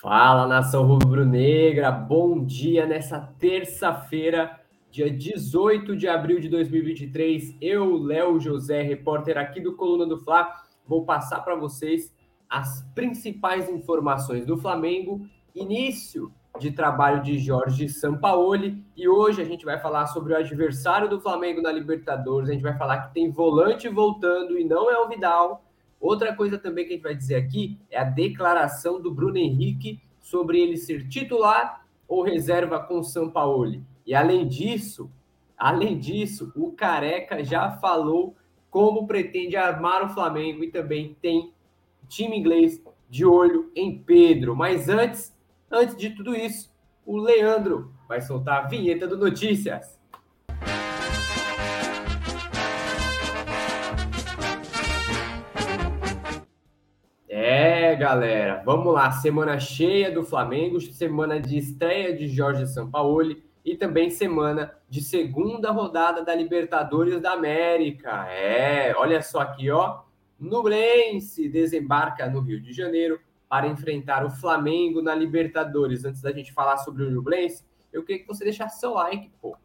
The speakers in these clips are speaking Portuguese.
Fala nação rubro-negra, bom dia nessa terça-feira, dia 18 de abril de 2023. Eu, Léo José, repórter aqui do Coluna do Fla, vou passar para vocês as principais informações do Flamengo, início de trabalho de Jorge Sampaoli, e hoje a gente vai falar sobre o adversário do Flamengo na Libertadores, a gente vai falar que tem volante voltando e não é o Vidal, Outra coisa também que a gente vai dizer aqui é a declaração do Bruno Henrique sobre ele ser titular ou reserva com o Sampaoli. E além disso, além disso, o Careca já falou como pretende armar o Flamengo e também tem time inglês de olho em Pedro. Mas antes, antes de tudo isso, o Leandro vai soltar a vinheta do Notícias. Galera, vamos lá. Semana cheia do Flamengo, semana de estreia de Jorge Sampaoli e também semana de segunda rodada da Libertadores da América. É, olha só aqui, ó. Nublense desembarca no Rio de Janeiro para enfrentar o Flamengo na Libertadores. Antes da gente falar sobre o Nublense, eu queria que você deixasse seu like, pô.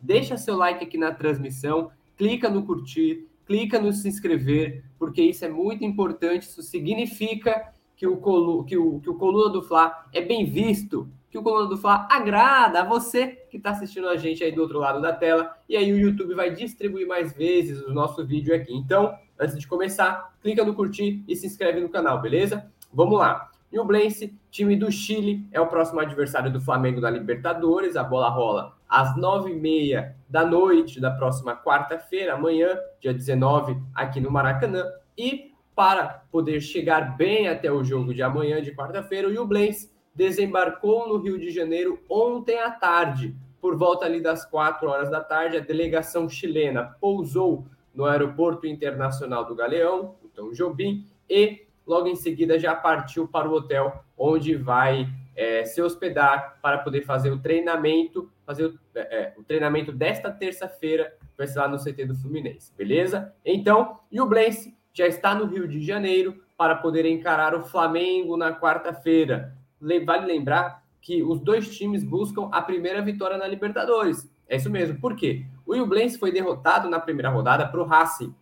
Deixa seu like aqui na transmissão, clica no curtir, clica no se inscrever, porque isso é muito importante. Isso significa que o, colu, que o, que o Coluna do Fla é bem visto, que o Coluna do Fla agrada a você que está assistindo a gente aí do outro lado da tela, e aí o YouTube vai distribuir mais vezes o nosso vídeo aqui. Então, antes de começar, clica no curtir e se inscreve no canal, beleza? Vamos lá. Nublense, time do Chile, é o próximo adversário do Flamengo na Libertadores. A bola rola às nove e meia da noite da próxima quarta-feira, amanhã, dia 19, aqui no Maracanã. E para poder chegar bem até o jogo de amanhã, de quarta-feira, o Nublense desembarcou no Rio de Janeiro ontem à tarde. Por volta ali das quatro horas da tarde, a delegação chilena pousou no Aeroporto Internacional do Galeão, então Jobim, e logo em seguida já partiu para o hotel onde vai é, se hospedar para poder fazer o treinamento, fazer o, é, é o treinamento desta terça-feira, vai ser lá no CT do Fluminense, beleza? Então, e o Blense já está no Rio de Janeiro para poder encarar o Flamengo na quarta-feira. Vale lembrar que os dois times buscam a primeira vitória na Libertadores. É isso mesmo. Por quê? O Ublense foi derrotado na primeira rodada para o Racing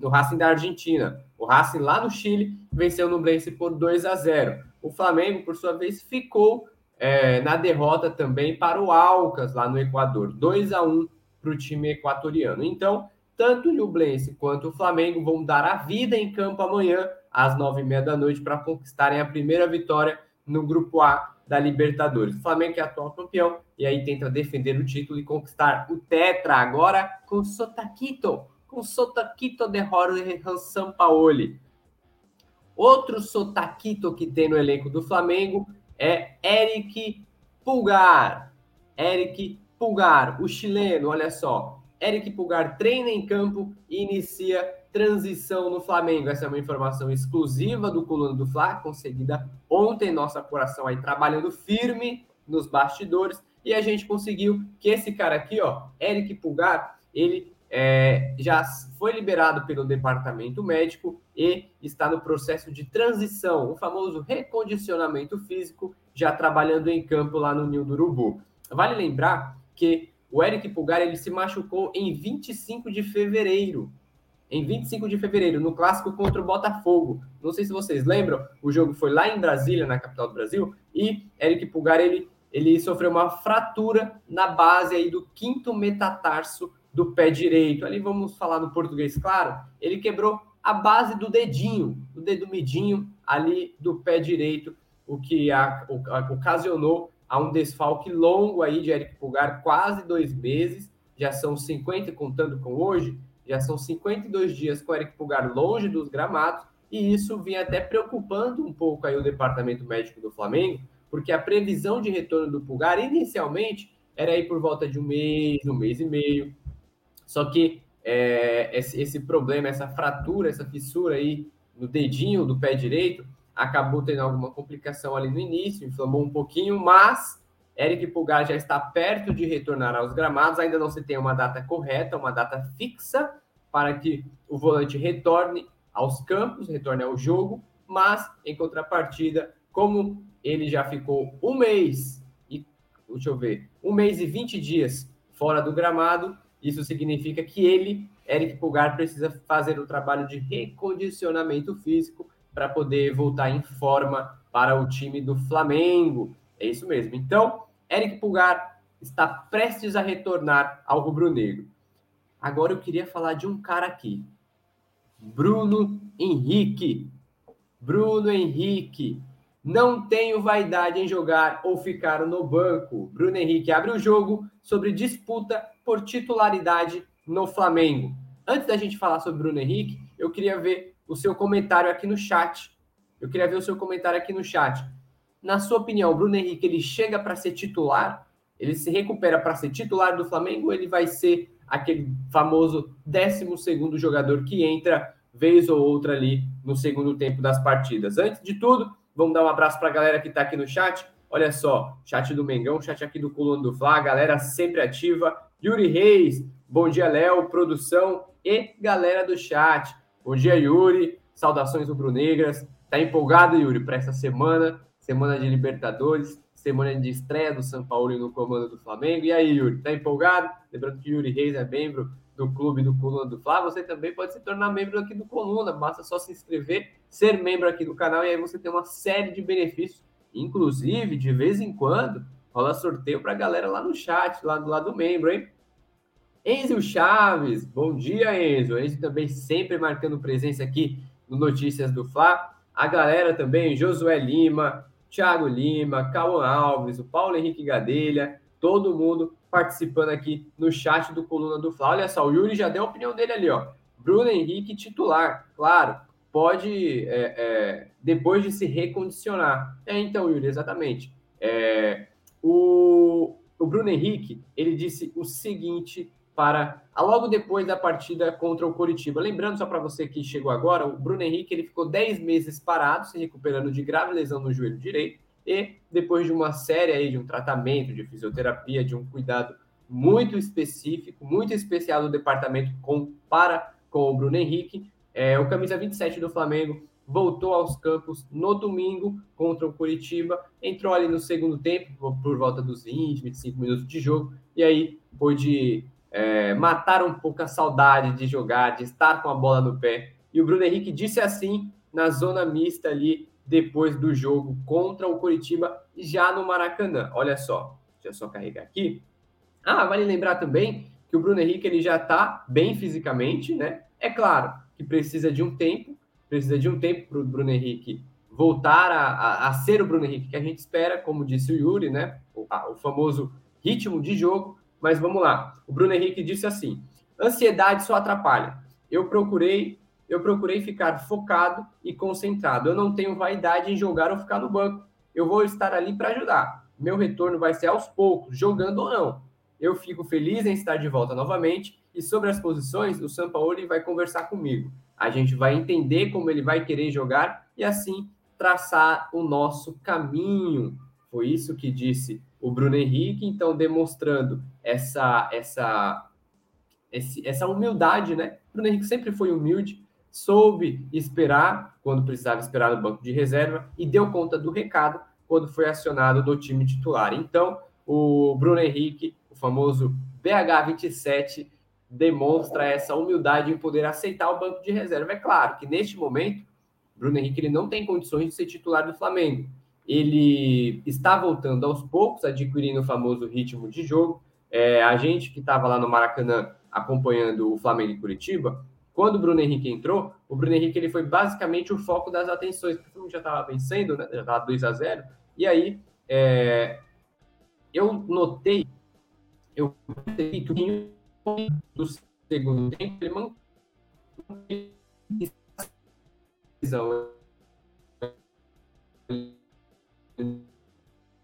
no Racing da Argentina. O Racing lá no Chile venceu no Blense por 2 a 0. O Flamengo, por sua vez, ficou é, na derrota também para o Alcas lá no Equador, 2 a 1 para o time equatoriano. Então, tanto o Nublense quanto o Flamengo vão dar a vida em campo amanhã às nove e meia da noite para conquistarem a primeira vitória no Grupo A da Libertadores. O Flamengo é atual campeão e aí tenta defender o título e conquistar o Tetra agora com Sotaquito com sotaquito de Jorge Sampaoli. Outro sotaquito que tem no elenco do Flamengo é Eric Pulgar. Eric Pulgar, o chileno, olha só. Eric Pulgar treina em campo e inicia transição no Flamengo. Essa é uma informação exclusiva do Coluna do Fla, conseguida ontem, nossa coração aí trabalhando firme nos bastidores, e a gente conseguiu que esse cara aqui, ó, Eric Pulgar, ele é, já foi liberado pelo departamento médico e está no processo de transição, o famoso recondicionamento físico, já trabalhando em campo lá no Ninho do Urubu. Vale lembrar que o Eric Pulgar ele se machucou em 25 de fevereiro. Em 25 de fevereiro, no clássico contra o Botafogo. Não sei se vocês lembram, o jogo foi lá em Brasília, na capital do Brasil, e Eric Pulgar ele, ele sofreu uma fratura na base aí do quinto metatarso do pé direito. Ali vamos falar no português, claro. Ele quebrou a base do dedinho, do dedo midinho ali do pé direito, o que a, o, a, ocasionou a um desfalque longo aí de Eric Pulgar, quase dois meses. Já são 50, contando com hoje, já são 52 dias com Eric Pulgar longe dos gramados, e isso vinha até preocupando um pouco aí o departamento médico do Flamengo, porque a previsão de retorno do Pulgar inicialmente era aí por volta de um mês, um mês e meio, só que é, esse, esse, problema, essa fratura, essa fissura aí no dedinho do pé direito, acabou tendo alguma complicação ali no início, inflamou um pouquinho, mas Eric Pulgar já está perto de retornar aos gramados, ainda não se tem uma data correta, uma data fixa para que o volante retorne aos campos, retorne ao jogo, mas em contrapartida, como ele já ficou um mês e deixa eu ver, um mês e 20 dias fora do gramado, isso significa que ele, Eric Pulgar, precisa fazer o trabalho de recondicionamento físico para poder voltar em forma para o time do Flamengo. É isso mesmo. Então, Eric Pulgar está prestes a retornar ao rubro-negro. Agora eu queria falar de um cara aqui. Bruno Henrique. Bruno Henrique. Não tenho vaidade em jogar ou ficar no banco. Bruno Henrique abre o jogo sobre disputa por titularidade no Flamengo. Antes da gente falar sobre Bruno Henrique, eu queria ver o seu comentário aqui no chat. Eu queria ver o seu comentário aqui no chat. Na sua opinião, o Bruno Henrique ele chega para ser titular? Ele se recupera para ser titular do Flamengo ou ele vai ser aquele famoso 12 jogador que entra vez ou outra ali no segundo tempo das partidas? Antes de tudo, Vamos dar um abraço para a galera que está aqui no chat. Olha só, chat do Mengão, chat aqui do Coluna do Fla, galera sempre ativa. Yuri Reis, bom dia, Léo, produção e galera do chat. Bom dia, Yuri. Saudações rubro-negras. Tá empolgado, Yuri, para essa semana? Semana de Libertadores, semana de estreia do São Paulo no comando do Flamengo. E aí, Yuri, tá empolgado? Lembrando que Yuri Reis é membro do clube do Coluna do Fla, você também pode se tornar membro aqui do Coluna. Basta só se inscrever, ser membro aqui do canal e aí você tem uma série de benefícios. Inclusive, de vez em quando, rola sorteio para a galera lá no chat, lá do lado do membro, hein? Enzo Chaves, bom dia, Enzo. Enzo também sempre marcando presença aqui no Notícias do Fla. A galera também, Josué Lima, Thiago Lima, Cauã Alves, o Paulo Henrique Gadelha, todo mundo participando aqui no chat do Coluna do Fla. Olha só, o Yuri já deu a opinião dele ali, ó. Bruno Henrique titular, claro, pode, é, é, depois de se recondicionar. É, então, Yuri, exatamente. É, o, o Bruno Henrique, ele disse o seguinte para logo depois da partida contra o Coritiba. Lembrando só para você que chegou agora, o Bruno Henrique ele ficou 10 meses parado, se recuperando de grave lesão no joelho direito e depois de uma série aí de um tratamento, de fisioterapia, de um cuidado muito específico, muito especial do departamento com, para com o Bruno Henrique, é, o camisa 27 do Flamengo voltou aos campos no domingo contra o Curitiba, entrou ali no segundo tempo, por volta dos 20, 25 minutos de jogo, e aí pôde é, matar um pouco a saudade de jogar, de estar com a bola no pé. E o Bruno Henrique disse assim na zona mista ali depois do jogo contra o Curitiba, já no Maracanã. Olha só, deixa eu só carregar aqui. Ah, vale lembrar também que o Bruno Henrique ele já está bem fisicamente, né? É claro que precisa de um tempo, precisa de um tempo para o Bruno Henrique voltar a, a, a, ser o Bruno Henrique que a gente espera, como disse o Yuri, né? O, a, o famoso ritmo de jogo. Mas vamos lá. O Bruno Henrique disse assim: ansiedade só atrapalha. Eu procurei eu procurei ficar focado e concentrado. Eu não tenho vaidade em jogar ou ficar no banco. Eu vou estar ali para ajudar. Meu retorno vai ser aos poucos, jogando ou não. Eu fico feliz em estar de volta novamente e sobre as posições, o Sampaoli vai conversar comigo. A gente vai entender como ele vai querer jogar e assim traçar o nosso caminho. Foi isso que disse o Bruno Henrique, então demonstrando essa essa essa humildade, né? O Bruno Henrique sempre foi humilde, soube esperar quando precisava esperar no banco de reserva e deu conta do recado quando foi acionado no time titular. Então, o Bruno Henrique, o famoso BH27, demonstra essa humildade em poder aceitar o banco de reserva. É claro que neste momento, Bruno Henrique ele não tem condições de ser titular do Flamengo. Ele está voltando aos poucos, adquirindo o famoso ritmo de jogo. É, a gente que estava lá no Maracanã acompanhando o Flamengo e Curitiba, quando o Bruno Henrique entrou, o Bruno Henrique ele foi basicamente o foco das atenções, porque o filme já estava vencendo, né? já estava 2 a 0 e aí é, eu notei, eu notei que o do segundo tempo ele manteve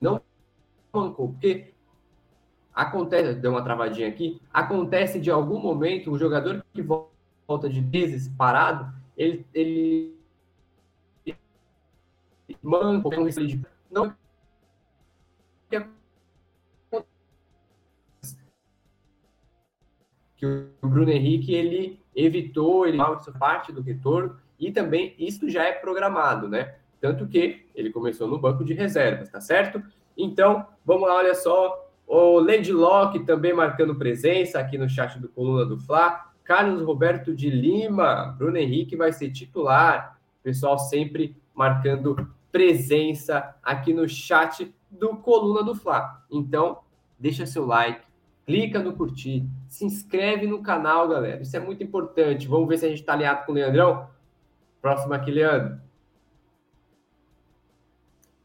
não mancou, porque acontece, deu uma travadinha aqui, acontece de algum momento o jogador que volta de meses parado, ele, ele manco, não que o Bruno Henrique ele evitou, ele parte do retorno e também isso já é programado, né? Tanto que ele começou no banco de reservas, tá certo? Então, vamos lá, olha só. O Lady Locke também marcando presença aqui no chat do Coluna do Fla. Carlos Roberto de Lima, Bruno Henrique vai ser titular. Pessoal sempre marcando presença aqui no chat do Coluna do Fla. Então, deixa seu like, clica no curtir, se inscreve no canal, galera. Isso é muito importante. Vamos ver se a gente está alinhado com o Leandrão. Próximo aqui, Leandro.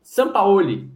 Sampaoli.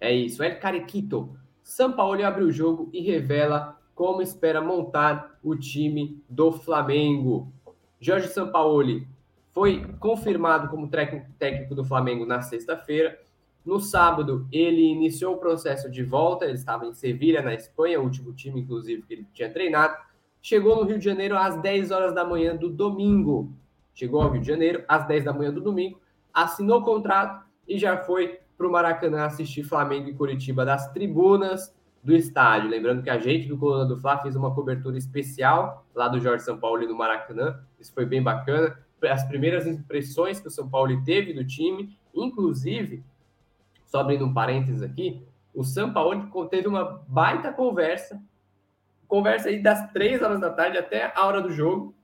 É isso, El Carequito. Sampaoli abre o jogo e revela como espera montar o time do Flamengo. Jorge Sampaoli foi confirmado como técnico do Flamengo na sexta-feira. No sábado, ele iniciou o processo de volta. Ele estava em Sevilha, na Espanha, o último time, inclusive, que ele tinha treinado. Chegou no Rio de Janeiro às 10 horas da manhã do domingo. Chegou ao Rio de Janeiro às 10 da manhã do domingo, assinou o contrato e já foi para o Maracanã assistir Flamengo e Curitiba das tribunas do estádio. Lembrando que a gente do Coluna do Fla fez uma cobertura especial lá do Jorge São Paulo e no Maracanã. Isso foi bem bacana as primeiras impressões que o São Paulo teve do time, inclusive, só abrindo um parênteses aqui, o São Paulo teve uma baita conversa, conversa aí das três horas da tarde até a hora do jogo,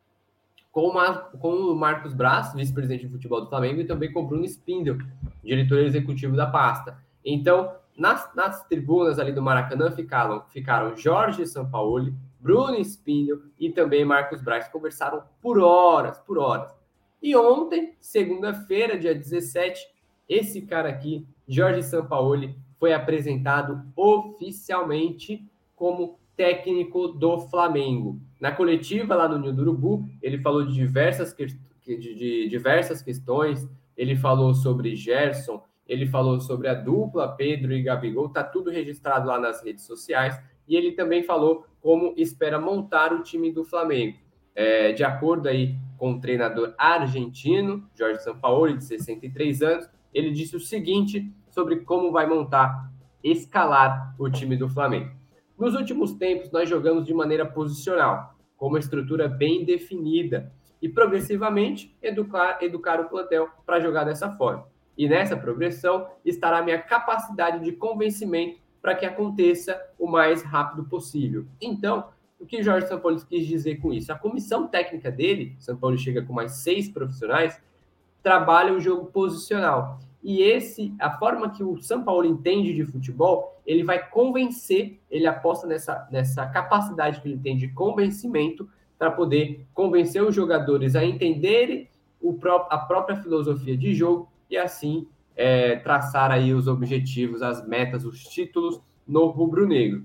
com, uma, com o Marcos Braz, vice-presidente de futebol do Flamengo, e também com o Bruno Spindel, diretor executivo da pasta. Então, nas, nas tribunas ali do Maracanã ficaram, ficaram Jorge Sampaoli, Bruno Spindel e também Marcos Braz. Conversaram por horas, por horas. E ontem, segunda-feira, dia 17, esse cara aqui, Jorge Sampaoli, foi apresentado oficialmente como técnico do Flamengo. Na coletiva lá no Ninho do Urubu, ele falou de diversas, de, de diversas questões, ele falou sobre Gerson, ele falou sobre a dupla Pedro e Gabigol, tá tudo registrado lá nas redes sociais, e ele também falou como espera montar o time do Flamengo. É, de acordo aí com o treinador argentino, Jorge Sampaoli, de 63 anos, ele disse o seguinte sobre como vai montar, escalar o time do Flamengo. Nos últimos tempos, nós jogamos de maneira posicional, com uma estrutura bem definida, e progressivamente educar, educar o plantel para jogar dessa forma. E nessa progressão estará a minha capacidade de convencimento para que aconteça o mais rápido possível. Então, o que Jorge Sampaoli quis dizer com isso? A comissão técnica dele, São Paulo chega com mais seis profissionais, trabalha o jogo posicional. E esse, a forma que o São Paulo entende de futebol, ele vai convencer, ele aposta nessa, nessa capacidade que ele tem de convencimento para poder convencer os jogadores a entenderem o pró a própria filosofia de jogo e assim é, traçar aí os objetivos, as metas, os títulos no rubro-negro.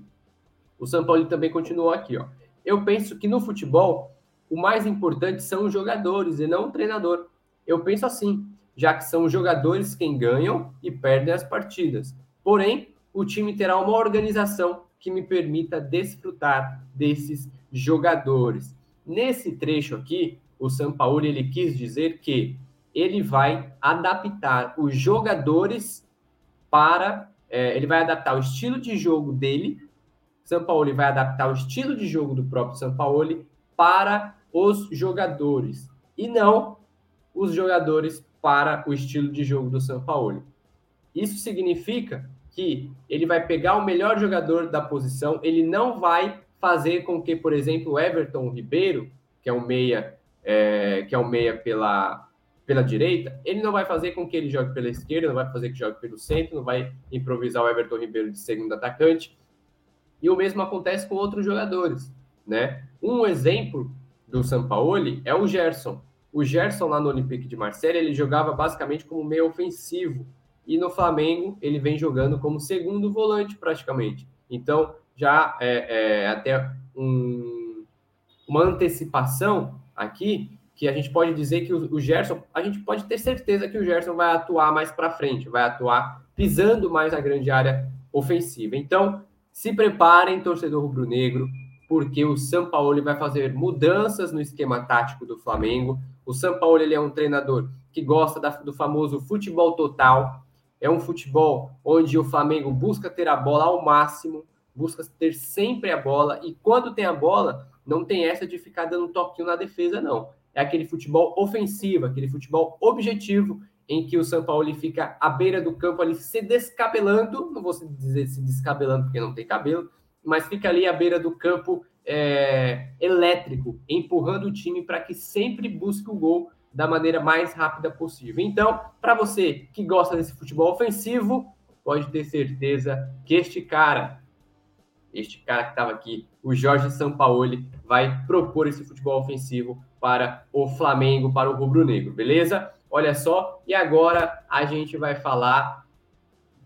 O São Paulo também continuou aqui, ó. Eu penso que no futebol o mais importante são os jogadores e não o treinador. Eu penso assim, já que são os jogadores quem ganham e perdem as partidas. Porém, o time terá uma organização que me permita desfrutar desses jogadores. Nesse trecho aqui, o São Paulo ele quis dizer que ele vai adaptar os jogadores para, é, ele vai adaptar o estilo de jogo dele Sampaoli vai adaptar o estilo de jogo do próprio Sampaoli para os jogadores e não os jogadores para o estilo de jogo do Sampaoli. Isso significa que ele vai pegar o melhor jogador da posição, ele não vai fazer com que, por exemplo, o Everton Ribeiro, que é um meia, é, que é um meia pela, pela direita, ele não vai fazer com que ele jogue pela esquerda, não vai fazer que jogue pelo centro, não vai improvisar o Everton Ribeiro de segundo atacante, e o mesmo acontece com outros jogadores, né? Um exemplo do Sampaoli é o Gerson. O Gerson lá no Olympique de Marseille, ele jogava basicamente como meio ofensivo. E no Flamengo, ele vem jogando como segundo volante praticamente. Então, já é, é até um, uma antecipação aqui que a gente pode dizer que o, o, Gerson, a gente pode ter certeza que o Gerson vai atuar mais para frente, vai atuar pisando mais a grande área ofensiva. Então, se preparem, torcedor rubro-negro, porque o São Paulo vai fazer mudanças no esquema tático do Flamengo. O São Paulo ele é um treinador que gosta da, do famoso futebol total. É um futebol onde o Flamengo busca ter a bola ao máximo, busca ter sempre a bola e quando tem a bola, não tem essa de ficar dando um toquinho na defesa, não. É aquele futebol ofensivo, aquele futebol objetivo em que o São Paulo fica à beira do campo ali se descabelando, não vou dizer se descabelando porque não tem cabelo, mas fica ali à beira do campo é, elétrico, empurrando o time para que sempre busque o gol da maneira mais rápida possível. Então, para você que gosta desse futebol ofensivo, pode ter certeza que este cara, este cara que estava aqui, o Jorge Sampaoli, vai propor esse futebol ofensivo para o Flamengo, para o rubro-negro, beleza? Olha só, e agora a gente vai falar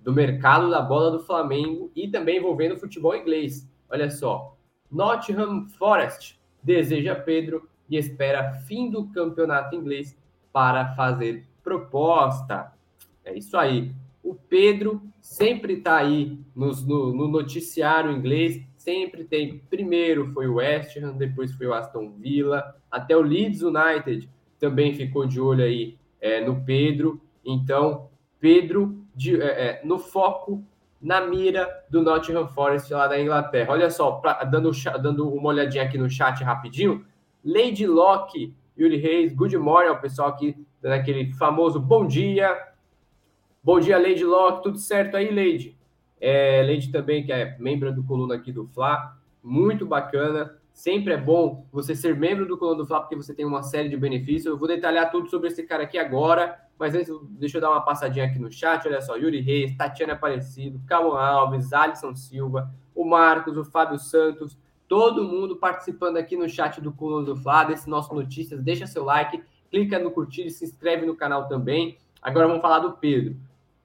do mercado da bola do Flamengo e também envolvendo o futebol inglês. Olha só, Nottingham Forest deseja Pedro e espera fim do campeonato inglês para fazer proposta. É isso aí. O Pedro sempre está aí no, no, noticiário inglês, sempre tem. Primeiro foi o West Ham, depois foi o Aston Villa, até o Leeds United também ficou de olho aí é, no Pedro. Então, Pedro de, é, é, no foco, na mira do Nottingham Forest lá da Inglaterra. Olha só, pra, dando, dando uma olhadinha aqui no chat rapidinho. Lady Locke, Yuri Reis, good morning ao pessoal aqui, dando aquele famoso bom dia. Bom dia, Lady Locke, tudo certo aí, Lady? É, Lady também, que é membro do coluna aqui do Fla, muito bacana. Sempre é bom você ser membro do Coluna do Fla, porque você tem uma série de benefícios. Eu vou detalhar tudo sobre esse cara aqui agora, mas antes, deixa eu dar uma passadinha aqui no chat. Olha só, Yuri Reis, Tatiana Aparecido, Calma Alves, Alisson Silva, o Marcos, o Fábio Santos, todo mundo participando aqui no chat do Coluna do Fla, desse nosso Notícias. Deixa seu like, clica no curtir e se inscreve no canal também. Agora vamos falar do Pedro.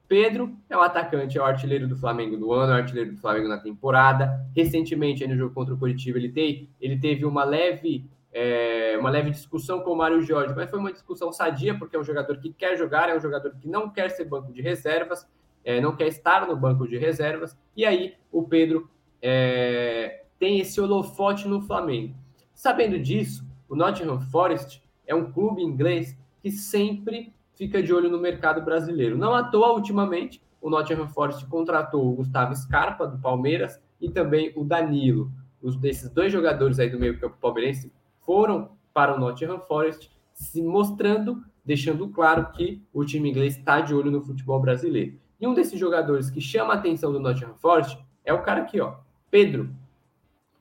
Pedro é o atacante, é o artilheiro do Flamengo do ano, é o artilheiro do Flamengo na temporada. Recentemente, no jogo contra o Curitiba, ele, tem, ele teve uma leve, é, uma leve discussão com o Mário Jorge, mas foi uma discussão sadia, porque é um jogador que quer jogar, é um jogador que não quer ser banco de reservas, é, não quer estar no banco de reservas. E aí, o Pedro é, tem esse holofote no Flamengo. Sabendo disso, o Nottingham Forest é um clube inglês que sempre fica de olho no mercado brasileiro. Não à toa, ultimamente, o Nottingham Forest contratou o Gustavo Scarpa, do Palmeiras, e também o Danilo. Os desses dois jogadores aí do meio-campo palmeirense foram para o Nottingham Forest, se mostrando, deixando claro que o time inglês está de olho no futebol brasileiro. E um desses jogadores que chama a atenção do Nottingham Forest é o cara aqui, ó, Pedro.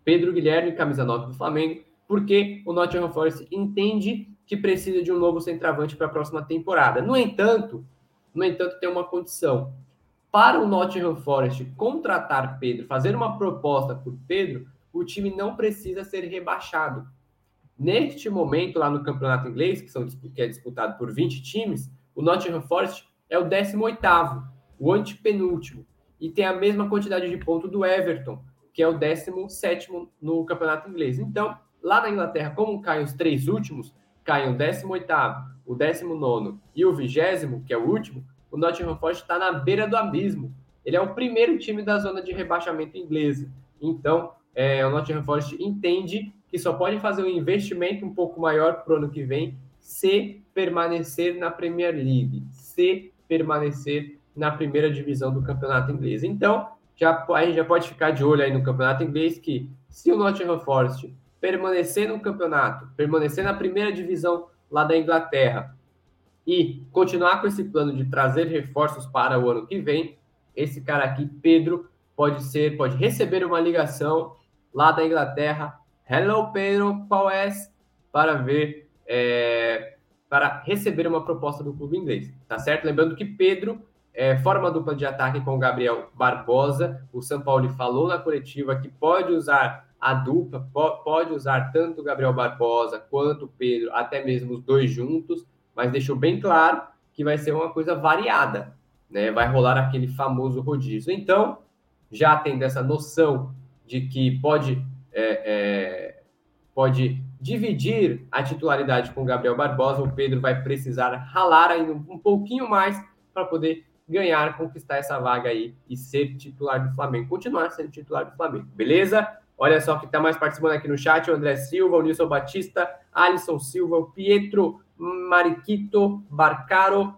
Pedro Guilherme, camisa 9 do Flamengo, porque o Nottingham Forest entende que precisa de um novo centroavante para a próxima temporada. No entanto, no entanto, tem uma condição. Para o Nottingham Forest contratar Pedro, fazer uma proposta por Pedro, o time não precisa ser rebaixado. Neste momento, lá no campeonato inglês, que, são, que é disputado por 20 times, o Nottingham Forest é o 18º, o antepenúltimo, e tem a mesma quantidade de pontos do Everton, que é o 17º no campeonato inglês. Então, lá na Inglaterra, como caem os três últimos, caem o 18º, o 19 e o 20 que é o último, o Nottingham Forest está na beira do abismo. Ele é o primeiro time da zona de rebaixamento inglesa. Então, é, o Nottingham Forest entende que só pode fazer um investimento um pouco maior para o ano que vem se permanecer na Premier League, se permanecer na primeira divisão do campeonato inglês. Então, já, a gente já pode ficar de olho aí no campeonato inglês que se o Nottingham Forest permanecer no campeonato, permanecer na primeira divisão lá da Inglaterra e continuar com esse plano de trazer reforços para o ano que vem, esse cara aqui, Pedro, pode ser, pode receber uma ligação lá da Inglaterra. Hello, Pedro, qual é? Para ver, é, para receber uma proposta do clube inglês, tá certo? Lembrando que Pedro é, forma dupla de ataque com o Gabriel Barbosa. O São Paulo falou na coletiva que pode usar a dupla pode usar tanto o Gabriel Barbosa quanto o Pedro, até mesmo os dois juntos, mas deixou bem claro que vai ser uma coisa variada, né? Vai rolar aquele famoso rodízio. Então, já tendo essa noção de que pode, é, é, pode dividir a titularidade com o Gabriel Barbosa, o Pedro vai precisar ralar ainda um pouquinho mais para poder ganhar, conquistar essa vaga aí e ser titular do Flamengo, continuar sendo titular do Flamengo, beleza? Olha só que está mais participando aqui no chat: o André Silva, o Nilson Batista, Alisson Silva, o Pietro Mariquito Barcaro.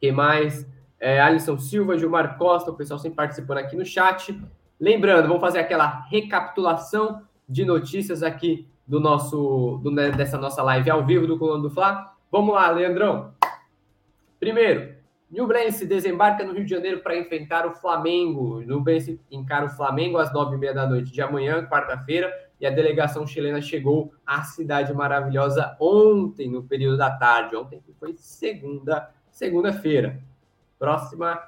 Quem mais? É, Alisson Silva, Gilmar Costa, o pessoal sempre participando aqui no chat. Lembrando, vamos fazer aquela recapitulação de notícias aqui do nosso do, né, dessa nossa live ao vivo do Coluna do Fla. Vamos lá, Leandrão. Primeiro, Nublense desembarca no Rio de Janeiro para enfrentar o Flamengo. Nublense encara o Flamengo às nove e meia da noite de amanhã, quarta-feira, e a delegação chilena chegou à cidade maravilhosa ontem, no período da tarde. Ontem foi segunda, segunda-feira. Próxima,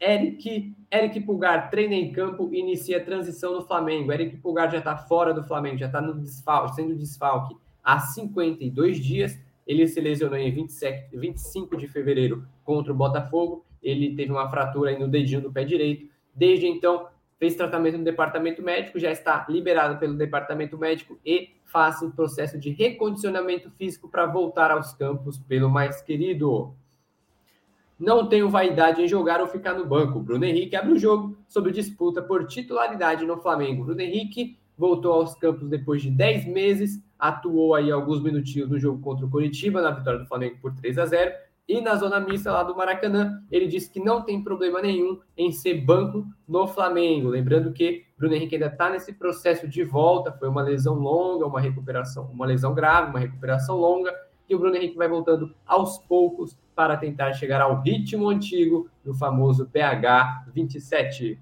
Eric, Eric Pulgar treina em campo e inicia a transição no Flamengo. Eric Pulgar já está fora do Flamengo, já está no desfalque, sendo desfalque há 52 dias. Ele se lesionou em 27, 25 de fevereiro contra o Botafogo. Ele teve uma fratura no dedinho do pé direito. Desde então, fez tratamento no departamento médico, já está liberado pelo departamento médico e faz o processo de recondicionamento físico para voltar aos campos pelo mais querido. Não tenho vaidade em jogar ou ficar no banco. Bruno Henrique abre o jogo sobre disputa por titularidade no Flamengo. Bruno Henrique voltou aos campos depois de 10 meses, atuou aí alguns minutinhos no jogo contra o Coritiba, na vitória do Flamengo por 3 a 0 e na zona mista lá do Maracanã, ele disse que não tem problema nenhum em ser banco no Flamengo. Lembrando que Bruno Henrique ainda está nesse processo de volta, foi uma lesão longa, uma recuperação, uma lesão grave, uma recuperação longa, e o Bruno Henrique vai voltando aos poucos para tentar chegar ao ritmo antigo do famoso PH 27.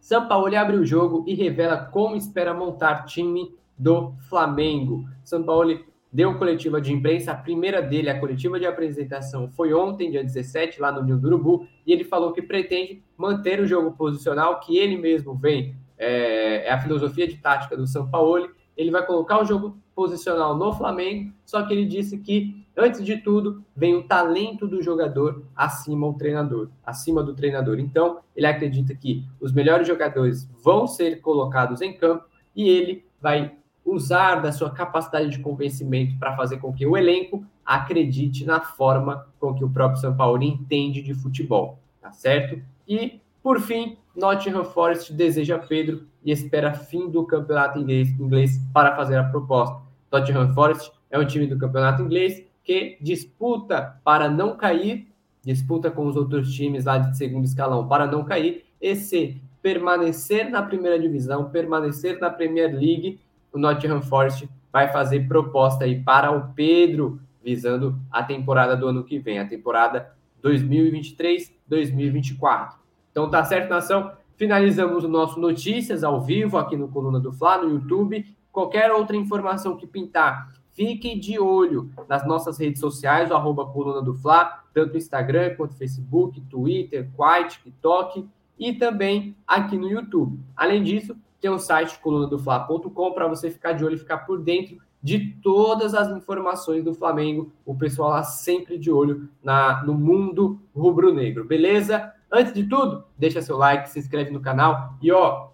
São Paulo abre o jogo e revela como espera montar time do Flamengo. São Paulo deu coletiva de imprensa, a primeira dele, a coletiva de apresentação, foi ontem, dia 17, lá no Ninho do Urubu, e ele falou que pretende manter o jogo posicional, que ele mesmo vem, é, é a filosofia de tática do São Paulo, ele vai colocar o jogo posicional no Flamengo, só que ele disse que, antes de tudo, vem o talento do jogador acima do treinador, acima do treinador. Então, ele acredita que os melhores jogadores vão ser colocados em campo e ele vai usar da sua capacidade de convencimento para fazer com que o elenco acredite na forma com que o próprio São Paulo entende de futebol, tá certo? E, por fim, Nottingham Forest deseja Pedro e espera fim do campeonato inglês, para fazer a proposta. Nottingham Forest é um time do campeonato inglês que disputa para não cair, disputa com os outros times lá de segundo escalão para não cair, e se permanecer na primeira divisão, permanecer na Premier League, o Nottingham Forest vai fazer proposta aí para o Pedro, visando a temporada do ano que vem, a temporada 2023-2024. Então tá certo, nação? Finalizamos o nosso Notícias ao vivo aqui no Coluna do Fla, no YouTube. Qualquer outra informação que pintar, fiquem de olho nas nossas redes sociais, o arroba Coluna do Fla, tanto Instagram quanto Facebook, Twitter, Quai, TikTok e também aqui no YouTube. Além disso, tem o site colunadofla.com para você ficar de olho e ficar por dentro de todas as informações do Flamengo. O pessoal lá sempre de olho na, no mundo rubro-negro, beleza? Antes de tudo, deixa seu like, se inscreve no canal e ó,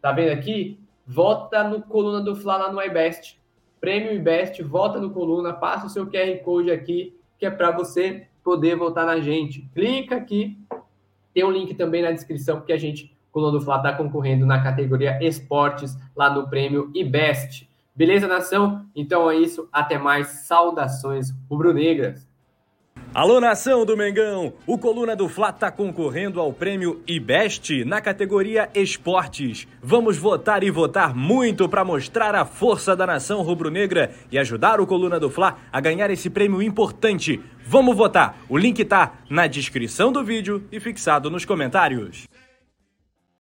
tá vendo aqui? Vota no Coluna do Fla lá no iBest. Prêmio iBest, vota no Coluna, passa o seu QR Code aqui, que é para você poder votar na gente. Clica aqui, tem um link também na descrição que a gente Coluna do Fla está concorrendo na categoria Esportes, lá no prêmio IBEST. Beleza, nação? Então é isso. Até mais. Saudações rubro-negras. Alô, nação do Mengão! O Coluna do Fla está concorrendo ao prêmio IBEST na categoria Esportes. Vamos votar e votar muito para mostrar a força da nação rubro-negra e ajudar o Coluna do Fla a ganhar esse prêmio importante. Vamos votar! O link está na descrição do vídeo e fixado nos comentários.